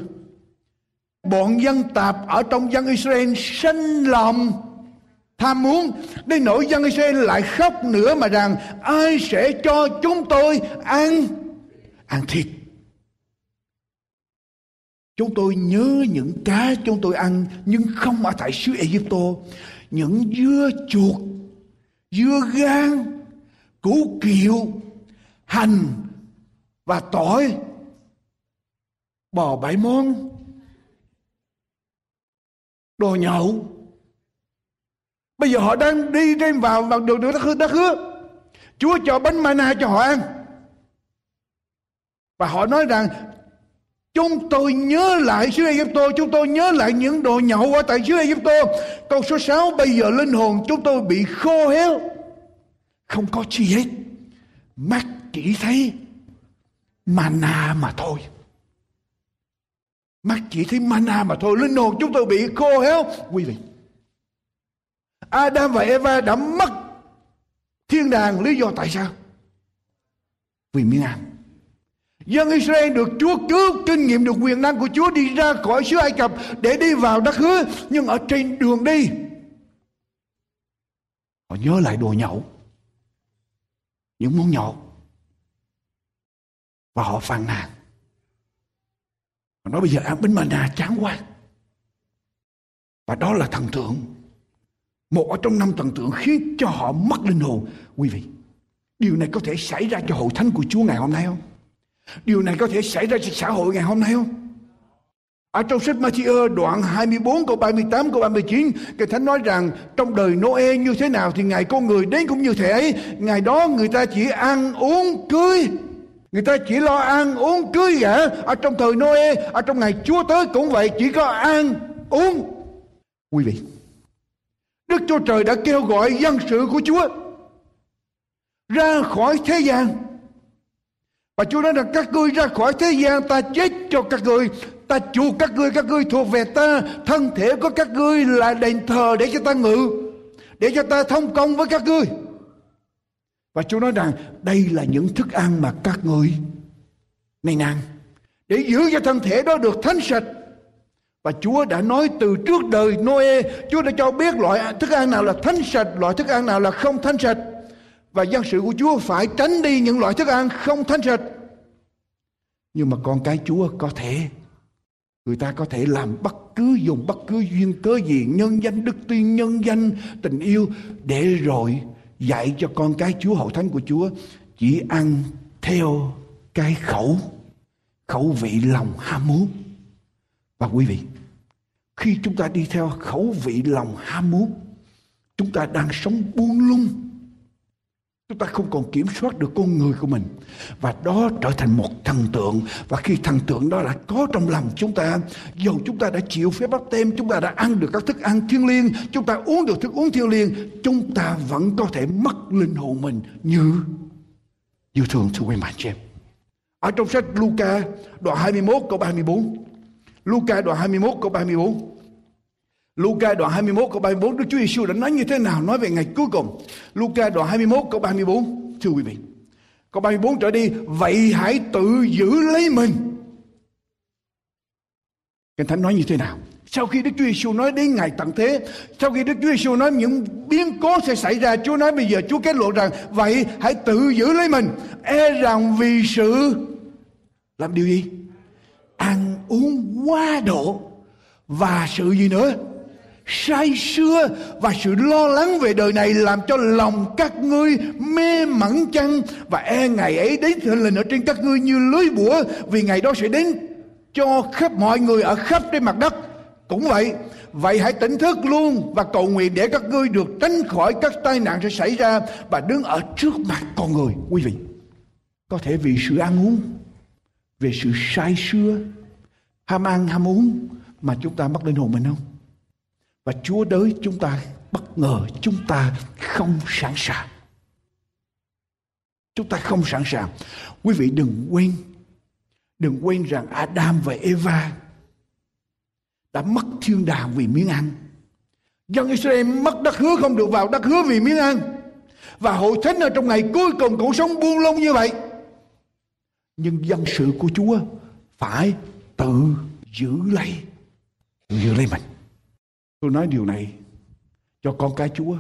Bọn dân tạp ở trong dân Israel sinh lòng, tham muốn, đến nỗi dân Israel lại khóc nữa mà rằng, ai sẽ cho chúng tôi ăn? Ăn thịt chúng tôi nhớ những cá chúng tôi ăn, nhưng không ở tại xứ Egypto những dưa chuột, dưa gan, củ kiệu, hành và tỏi, bò bảy món, đồ nhậu. Bây giờ họ đang đi trên vào vào đường đường đất hứa đất hứa. Chúa cho bánh mana cho họ ăn. Và họ nói rằng Chúng tôi nhớ lại xứ Egypto, chúng tôi nhớ lại những đồ nhậu ở tại xứ Egypto. Câu số 6, bây giờ linh hồn chúng tôi bị khô héo. Không có chi hết. Mắt chỉ thấy mana mà thôi. Mắt chỉ thấy mana mà thôi. Linh hồn chúng tôi bị khô héo. Quý vị. Adam và Eva đã mất thiên đàng lý do tại sao? Vì miếng ăn. Dân Israel được Chúa cứu, kinh nghiệm được quyền năng của Chúa đi ra khỏi xứ Ai Cập để đi vào đất hứa, nhưng ở trên đường đi, họ nhớ lại đồ nhậu, những món nhậu, và họ phàn nàn. Họ nói bây giờ ăn bánh mana chán quá. Và đó là thần tượng, một ở trong năm thần tượng khiến cho họ mất linh hồn. Quý vị, điều này có thể xảy ra cho hội thánh của Chúa ngày hôm nay không? Điều này có thể xảy ra trên xã hội ngày hôm nay không? Ở trong sách Matthew đoạn 24 câu 38 câu 39 Cái Thánh nói rằng trong đời Noe như thế nào thì ngày con người đến cũng như thế ấy. Ngày đó người ta chỉ ăn uống cưới. Người ta chỉ lo ăn uống cưới gả Ở trong thời Noe, Ở trong ngày Chúa tới cũng vậy, Chỉ có ăn uống. Quý vị, Đức Chúa Trời đã kêu gọi dân sự của Chúa Ra khỏi thế gian và Chúa nói rằng các ngươi ra khỏi thế gian, ta chết cho các ngươi. Ta chuộc các ngươi các ngươi thuộc về ta. Thân thể của các ngươi là đền thờ để cho ta ngự, để cho ta thông công với các ngươi. Và Chúa nói rằng, đây là những thức ăn mà các ngươi nên ăn để giữ cho thân thể đó được thánh sạch. Và Chúa đã nói từ trước đời Noe, Chúa đã cho biết loại thức ăn nào là thánh sạch, loại thức ăn nào là không thánh sạch và dân sự của Chúa phải tránh đi những loại thức ăn không thánh sạch. Nhưng mà con cái Chúa có thể người ta có thể làm bất cứ dùng bất cứ duyên cớ gì, nhân danh, đức tin, nhân danh, tình yêu để rồi dạy cho con cái Chúa, hậu thánh của Chúa chỉ ăn theo cái khẩu khẩu vị lòng ham muốn và quý vị, khi chúng ta đi theo khẩu vị lòng ham muốn, chúng ta đang sống buông lung Chúng ta không còn kiểm soát được con người của mình. Và đó trở thành một thần tượng. Và khi thần tượng đó đã có trong lòng chúng ta, dù chúng ta đã chịu phép bắp tem, chúng ta đã ăn được các thức ăn thiên liêng, chúng ta uống được thức uống thiên liêng, chúng ta vẫn có thể mất linh hồn mình như như thường thưa quý bạn chị em. Ở trong sách Luca đoạn 21 câu 34. Luca đoạn 21 câu 34. Luca đoạn 21 câu 34 Đức Chúa Giêsu đã nói như thế nào nói về ngày cuối cùng. Luca đoạn 21 câu 34 thưa quý vị. Câu 34 trở đi vậy hãy tự giữ lấy mình. Kinh Thánh nói như thế nào? Sau khi Đức Chúa Giêsu nói đến ngày tận thế, sau khi Đức Chúa Giêsu nói những biến cố sẽ xảy ra, Chúa nói bây giờ Chúa kết luận rằng vậy hãy tự giữ lấy mình, e rằng vì sự làm điều gì? Ăn uống quá độ và sự gì nữa? Say sưa và sự lo lắng về đời này làm cho lòng các ngươi mê mẩn chăng? Và e ngày ấy đến thịnh linh ở trên các ngươi như lưới bủa, vì ngày đó sẽ đến cho khắp mọi người ở khắp trên mặt đất. Cũng vậy vậy hãy tỉnh thức luôn và cầu nguyện để các ngươi được tránh khỏi các tai nạn sẽ xảy ra và đứng ở trước mặt con người. Quý vị, có thể vì sự ăn uống về sự say sưa, ham ăn ham uống mà chúng ta mất linh hồn mình không? Và Chúa đới chúng ta, bất ngờ chúng ta không sẵn sàng. Chúng ta không sẵn sàng. Quý vị đừng quên đừng quên rằng Adam và Eva đã mất thiên đàng vì miếng ăn. Dân Israel mất đất hứa không được vào đất hứa vì miếng ăn. Và hội thánh ở trong ngày cuối cùng cũng sống buông lung như vậy. Nhưng dân sự của Chúa phải tự giữ lấy giữ lấy mình Tôi nói điều này cho con cái Chúa.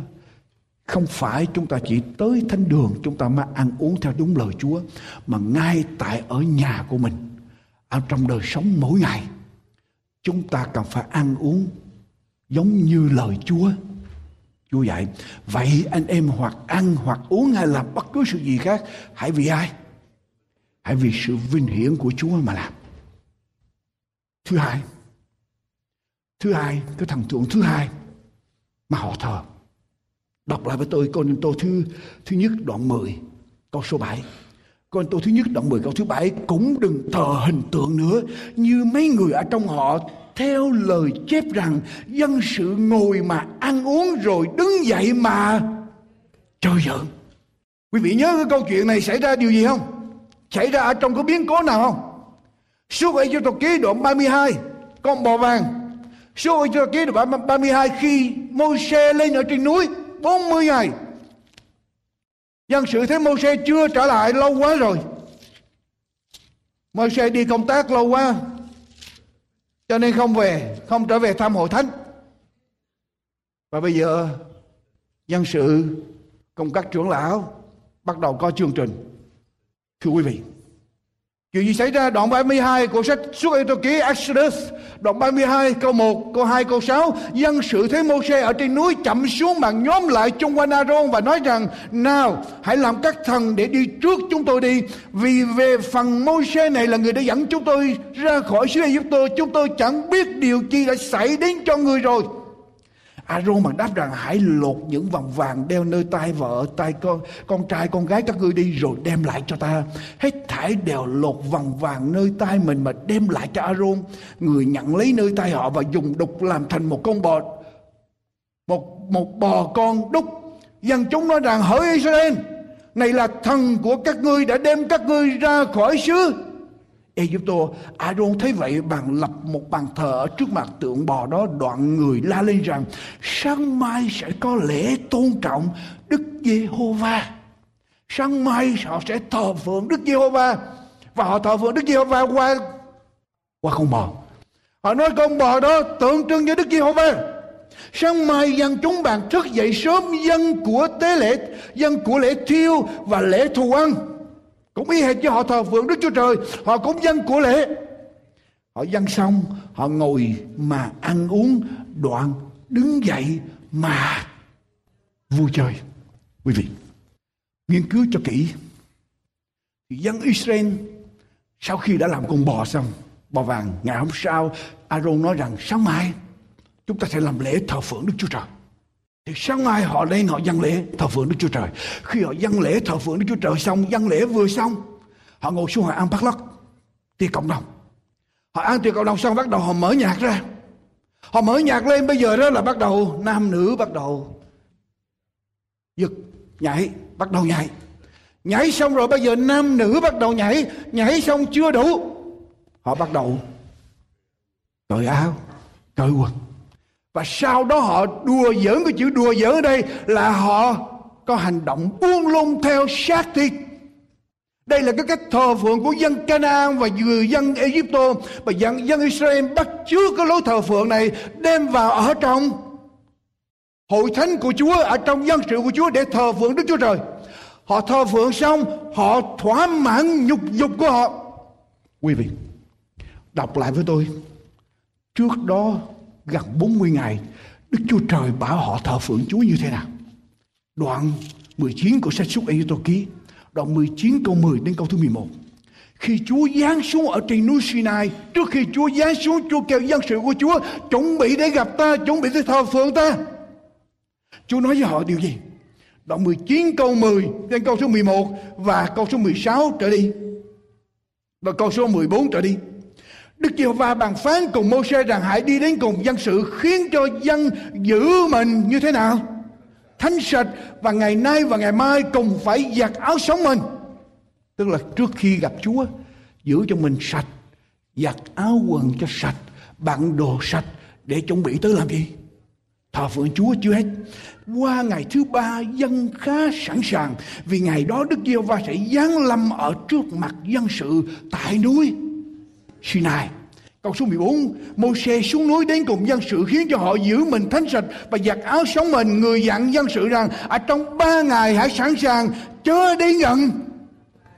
Không phải chúng ta chỉ tới thánh đường chúng ta mà ăn uống theo đúng lời Chúa. Mà ngay tại ở nhà của mình. Ở trong đời sống mỗi ngày. Chúng ta cần phải ăn uống giống như lời Chúa. Chúa dạy. Vậy anh em hoặc ăn hoặc uống hay làm bất cứ sự gì khác. Hãy vì ai? Hãy vì sự vinh hiển của Chúa mà làm. Thứ hai, thứ hai cái thần tượng thứ hai mà họ thờ. Đọc lại với tôi câu tô thứ thứ nhất đoạn 10 câu số 7 câu tô thứ nhất đoạn 10 câu thứ bảy, cũng đừng thờ hình tượng nữa, như mấy người ở trong họ theo lời chép rằng dân sự ngồi mà ăn uống rồi đứng dậy mà chơi giỡn. Quý vị nhớ cái câu chuyện này xảy ra điều gì không? Xảy ra ở trong cái biến cố nào không? Suốt ấy cho tôi ký đoạn 32 con bò vàng. Số cho ký đoạn 32 khi Môi-se lên ở trên núi 40 ngày. Dân sự thấy Môi-se chưa trở lại lâu quá rồi. Môi-se đi công tác lâu quá. Cho nên không về, không trở về thăm hội thánh. Và bây giờ dân sự cùng các trưởng lão bắt đầu có chương trình. Thưa quý vị, Chuyện gì xảy ra? Đoạn 32 của sách Xuất Ai Ký, Exodus. Đoạn 32 câu 1 câu 2 câu 6 Dân sự thấy Mô-xe ở trên núi chậm xuống mà nhóm lại chung quanh Aaron Và nói rằng, Nào, hãy làm các thần để đi trước chúng tôi đi. Vì về phần Mô-xe này là người đã dẫn chúng tôi ra khỏi xứ Ai Cập Chúng tôi chẳng biết điều chi đã xảy đến cho người rồi. Aaron mà đáp rằng hãy lột những vòng vàng đeo nơi tay vợ, tay con, con trai, con gái các ngươi đi rồi đem lại cho ta. Hết thảy đều lột vòng vàng nơi tay mình mà đem lại cho Aaron. Người nhận lấy nơi tay họ và dùng đục làm thành một con bò, một, một bò con đúc. Dân chúng nói rằng hỡi Israel, này là thần của các ngươi đã đem các ngươi ra khỏi xứ Egypto. Aaron thấy vậy bằng lập một bàn thờ ở trước mặt tượng bò đó, đoạn người la lên rằng, sáng mai sẽ có lễ tôn trọng Đức Giê-hô-va. Sáng mai họ sẽ thờ phượng Đức Giê-hô-va. Và họ thờ phượng Đức Giê-hô-va qua qua con bò. Họ nói con bò đó tượng trưng cho Đức Giê-hô-va. Sáng mai dân chúng bạn thức dậy sớm, dân của tế lễ, dân của lễ thiêu và lễ thù ăn cũng y hệt như họ thờ phượng Đức Chúa Trời. Họ cũng dân của lễ. Họ dân xong, Họ ngồi mà ăn uống, Đoạn đứng dậy mà vui chơi. Quý vị, Nghiên cứu cho kỹ. Thì Dân Israel Sau khi đã làm con bò xong, Bò vàng, Ngày hôm sau, Aaron nói rằng, sáng mai, Chúng ta sẽ làm lễ thờ phượng Đức Chúa Trời thì sáng mai họ lên họ dâng lễ thờ phượng Đức Chúa Trời. Khi họ dâng lễ thờ phượng Đức Chúa Trời xong, dâng lễ vừa xong, họ ngồi xuống họ ăn bát lắc, tiệc cộng đồng. Họ ăn tiệc cộng đồng xong bắt đầu họ mở nhạc ra. Họ mở nhạc lên bây giờ đó là bắt đầu nam nữ bắt đầu giật nhảy, bắt đầu nhảy. Nhảy xong rồi bây giờ nam nữ bắt đầu nhảy, nhảy xong chưa đủ. Họ bắt đầu cởi áo, cởi quần và sau đó họ đùa giỡn cái chữ đùa giỡn ở đây là họ có hành động buông lung theo sát thịt Đây là cái cách thờ phượng của dân Canaan và người dân Egypto và dân, dân Israel bắt chước cái lối thờ phượng này đem vào ở trong hội thánh của Chúa ở trong dân sự của Chúa để thờ phượng Đức Chúa Trời. Họ thờ phượng xong họ thỏa mãn nhục dục của họ. Quý vị đọc lại với tôi. Trước đó gần 40 ngày Đức Chúa Trời bảo họ thờ phượng Chúa như thế nào? Đoạn 19 của sách Xuất Ê-tô ký, đoạn 19 câu 10 đến câu thứ 11. Khi Chúa giáng xuống ở trên núi Sinai, trước khi Chúa giáng xuống, Chúa kêu dân sự của Chúa chuẩn bị để gặp ta, chuẩn bị để thờ phượng ta. Chúa nói với họ điều gì? Đoạn 19 câu 10 đến câu số 11 và câu số 16 trở đi. Và câu số 14 trở đi. Đức Giê-hô-va bàn phán cùng Mô-sê rằng hãy đi đến cùng dân sự khiến cho dân giữ mình như thế nào? Thánh sạch và ngày nay và ngày mai cùng phải giặt áo sống mình. Tức là trước khi gặp Chúa giữ cho mình sạch, giặt áo quần cho sạch, bạn đồ sạch để chuẩn bị tới làm gì? Thờ phượng Chúa chưa hết. Qua ngày thứ ba dân khá sẵn sàng vì ngày đó Đức Giêsu va sẽ giáng lâm ở trước mặt dân sự tại núi Sinai. Câu số 14, Môi-se xuống núi đến cùng dân sự khiến cho họ giữ mình thánh sạch và giặt áo sống mình. Người dặn dân sự rằng ở trong ba ngày hãy sẵn sàng chớ đến gần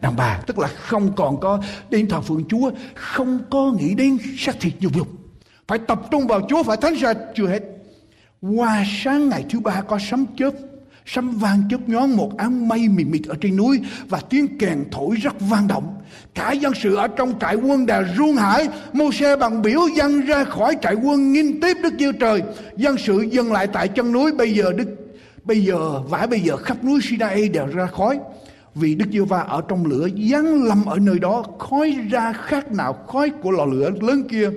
đàn bà. Tức là không còn có đến thờ phượng Chúa, không có nghĩ đến xác thịt nhục dục. Phải tập trung vào Chúa, phải thánh sạch chưa hết. Qua sáng ngày thứ ba có sấm chớp Sấm vang chớp nhón một áng mây mịt mịt ở trên núi và tiếng kèn thổi rất vang động. Cả dân sự ở trong trại quân đều run hải. Mô xe bằng biểu dân ra khỏi trại quân nghinh tiếp Đức Giêsu Trời. Dân sự dừng lại tại chân núi. Bây giờ Đức, bây giờ vải bây giờ khắp núi Sinai đều ra khói. Vì Đức Giêsu va ở trong lửa, giáng lâm ở nơi đó, khói ra khác nào khói của lò lửa lớn kia.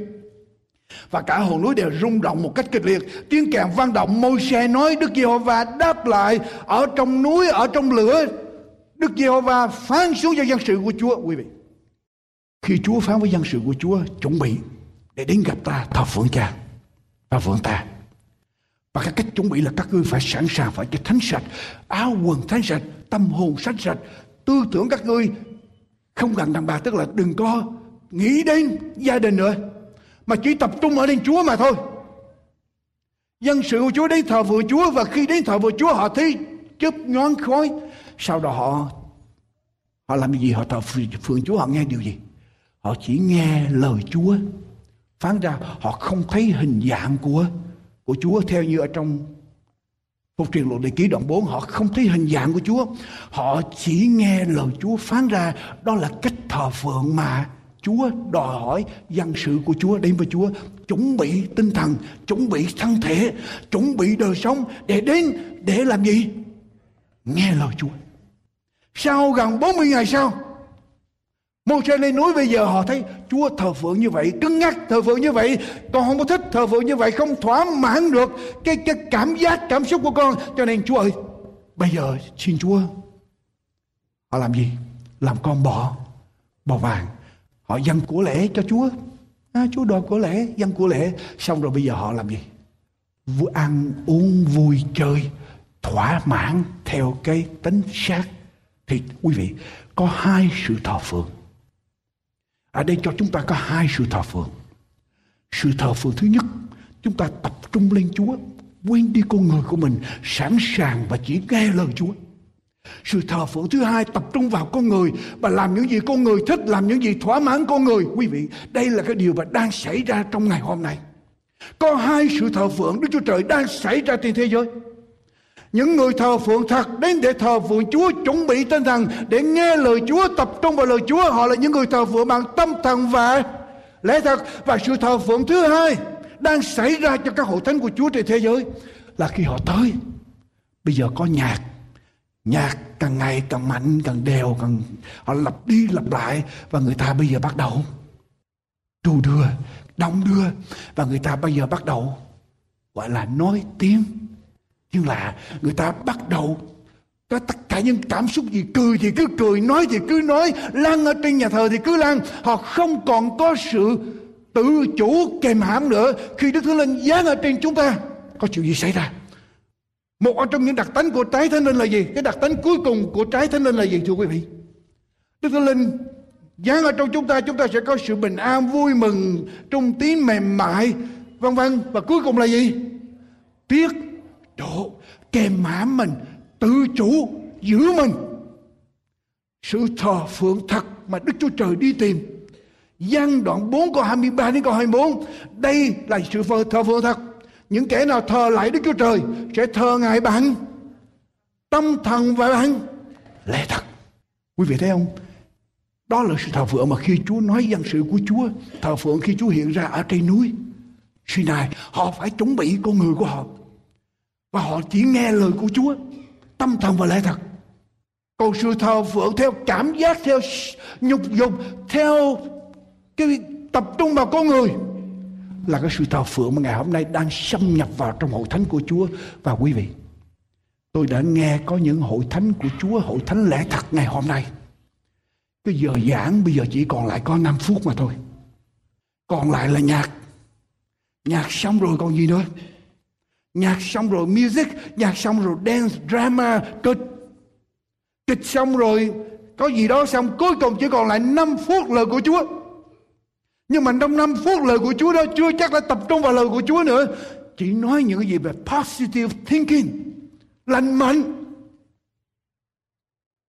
Và cả hòn núi đều rung động một cách kịch liệt. Tiếng kèn vang động môi xe nói Đức Giê-hô-va đáp lại ở trong núi, ở trong lửa. Đức Giê-hô-va phán xuống cho dân sự của Chúa. Quý vị, khi Chúa phán với dân sự của Chúa chuẩn bị để đến gặp ta thờ phượng cha, thờ phượng ta. Và cái cách chuẩn bị là các ngươi phải sẵn sàng phải cho thánh sạch, áo quần thánh sạch, tâm hồn thánh sạch, tư tưởng các ngươi không cần đàn bà tức là đừng có nghĩ đến gia đình nữa mà chỉ tập trung ở lên Chúa mà thôi. Dân sự của Chúa đến thờ vừa Chúa và khi đến thờ vừa Chúa họ thấy chớp nhón khói. Sau đó họ họ làm gì? Họ thờ phượng Chúa, họ nghe điều gì? Họ chỉ nghe lời Chúa phán ra, họ không thấy hình dạng của của Chúa theo như ở trong Phục truyền luật đề ký đoạn 4 họ không thấy hình dạng của Chúa. Họ chỉ nghe lời Chúa phán ra đó là cách thờ phượng mà Chúa đòi hỏi dân sự của Chúa đến với Chúa chuẩn bị tinh thần, chuẩn bị thân thể, chuẩn bị đời sống để đến để làm gì? Nghe lời Chúa. Sau gần 40 ngày sau, mô se lên núi bây giờ họ thấy Chúa thờ phượng như vậy, cứng nhắc thờ phượng như vậy, con không có thích thờ phượng như vậy, không thỏa mãn được cái cái cảm giác, cảm xúc của con. Cho nên Chúa ơi, bây giờ xin Chúa họ làm gì? Làm con bỏ bỏ vàng họ dâng của lễ cho Chúa. À, Chúa đòi của lễ dâng của lễ. Xong rồi bây giờ họ làm gì? Vui ăn uống vui chơi thỏa mãn theo cái tính xác. Thì quý vị có hai sự thờ phượng. Ở đây cho chúng ta có hai sự thờ phượng. Sự thờ phượng thứ nhất chúng ta tập trung lên Chúa quên đi con người của mình sẵn sàng và chỉ nghe lời Chúa sự thờ phượng thứ hai tập trung vào con người và làm những gì con người thích, làm những gì thỏa mãn con người. Quý vị, đây là cái điều mà đang xảy ra trong ngày hôm nay. Có hai sự thờ phượng Đức Chúa Trời đang xảy ra trên thế giới. Những người thờ phượng thật đến để thờ phượng Chúa chuẩn bị tinh thần để nghe lời Chúa tập trung vào lời Chúa họ là những người thờ phượng bằng tâm thần và lẽ thật và sự thờ phượng thứ hai đang xảy ra cho các hội thánh của Chúa trên thế giới là khi họ tới bây giờ có nhạc nhạc càng ngày càng mạnh, càng đều, càng họ lặp đi lặp lại và người ta bây giờ bắt đầu trù đưa đông đưa và người ta bây giờ bắt đầu, gọi là nói tiếng. Nhưng là người ta bắt đầu có tất cả những cảm xúc gì, cười thì cứ cười, nói thì cứ nói lăn ở trên nhà thờ thì cứ lăn họ không còn có sự tự chủ kèm hãm nữa khi đức thánh linh giáng ở trên chúng ta. Có chuyện gì xảy ra? Một trong những đặc tính của trái thánh linh là gì? Cái đặc tính cuối cùng của trái thánh linh là gì, thưa quý vị? Đức Thánh Linh giáng ở trong chúng ta chúng ta sẽ có sự bình an, vui mừng, trung tín, mềm mại, vân vân. Và cuối cùng là gì? Tiết độ kèm hãm mình, tự chủ giữ mình. Sự thờ phượng thật mà Đức Chúa Trời đi tìm. Giăng đoạn 4 câu 23 đến câu 24 Đây là sự thờ phượng thật. Những kẻ nào thờ lại Đức Chúa Trời Sẽ thờ Ngài bằng Tâm thần và bằng lẽ thật. Quý vị thấy không? Đó là sự thờ phượng mà khi Chúa nói dân sự của Chúa, Thờ phượng khi Chúa hiện ra ở trên núi Sinai, Họ phải chuẩn bị con người của họ. Và họ chỉ nghe lời của Chúa, Tâm thần và lẽ thật. Còn sự thờ phượng theo cảm giác, theo nhục dục, theo cái tập trung vào con người là cái sự thờ phượng mà ngày hôm nay đang xâm nhập vào trong hội thánh của Chúa. Và quý vị, tôi đã nghe có những hội thánh của Chúa, hội thánh lẽ thật ngày hôm nay. Cái giờ giảng bây giờ chỉ còn lại có 5 phút mà thôi. Còn lại là nhạc. Nhạc xong rồi còn gì nữa? Nhạc xong rồi music, nhạc xong rồi dance, drama, kịch. Kịch xong rồi có gì đó xong, cuối cùng chỉ còn lại 5 phút lời của Chúa nhưng mà trong 5 phút lời của Chúa đó chưa chắc đã tập trung vào lời của Chúa nữa chỉ nói những gì về positive thinking, lành mạnh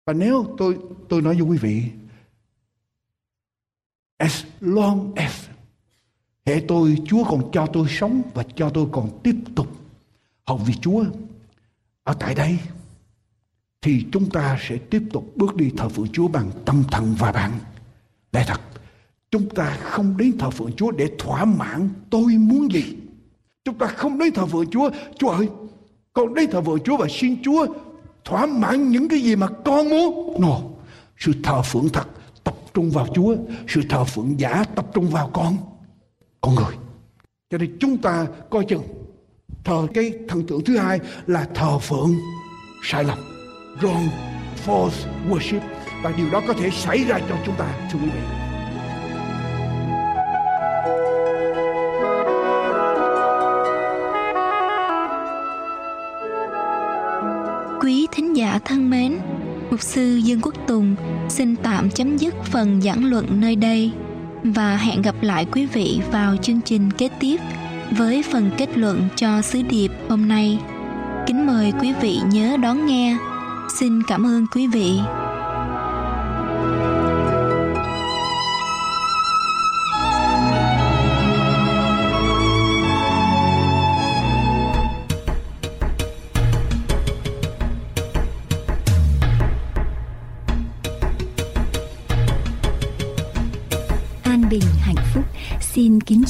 và nếu tôi tôi nói với quý vị, as long as hệ tôi, Chúa còn cho tôi sống và cho tôi còn tiếp tục học vì Chúa, ở tại đây, thì chúng ta sẽ tiếp tục bước đi thờ phượng Chúa bằng tâm thần và bằng lẽ thật. Chúng ta không đến thờ phượng Chúa để thỏa mãn tôi muốn gì. Chúng ta không đến thờ phượng Chúa, Chúa ơi, con đến thờ phượng Chúa và xin Chúa thỏa mãn những cái gì mà con muốn. No, sự thờ phượng thật tập trung vào Chúa, sự thờ phượng giả tập trung vào con, con người. Cho nên chúng ta coi chừng thờ cái thần tượng thứ hai là thờ phượng sai lầm wrong false worship và điều đó có thể xảy ra cho chúng ta thưa quý vị thân mến, Mục sư Dương Quốc Tùng xin tạm chấm dứt phần giảng luận nơi đây và hẹn gặp lại quý vị vào chương trình kế tiếp với phần kết luận cho sứ điệp hôm nay. Kính mời quý vị nhớ đón nghe Xin cảm ơn quý vị.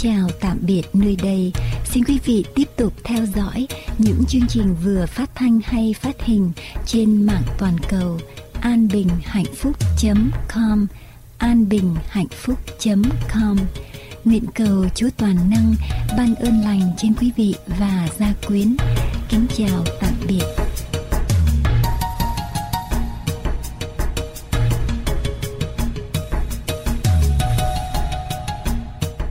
Chào tạm biệt nơi đây. Xin quý vị tiếp tục theo dõi những chương trình vừa phát thanh hay phát hình trên mạng toàn cầu. An bình hạnh phúc com. An bình hạnh phúc com. Nguyện cầu chúa toàn năng ban ơn lành trên quý vị và gia quyến. Kính chào tạm biệt.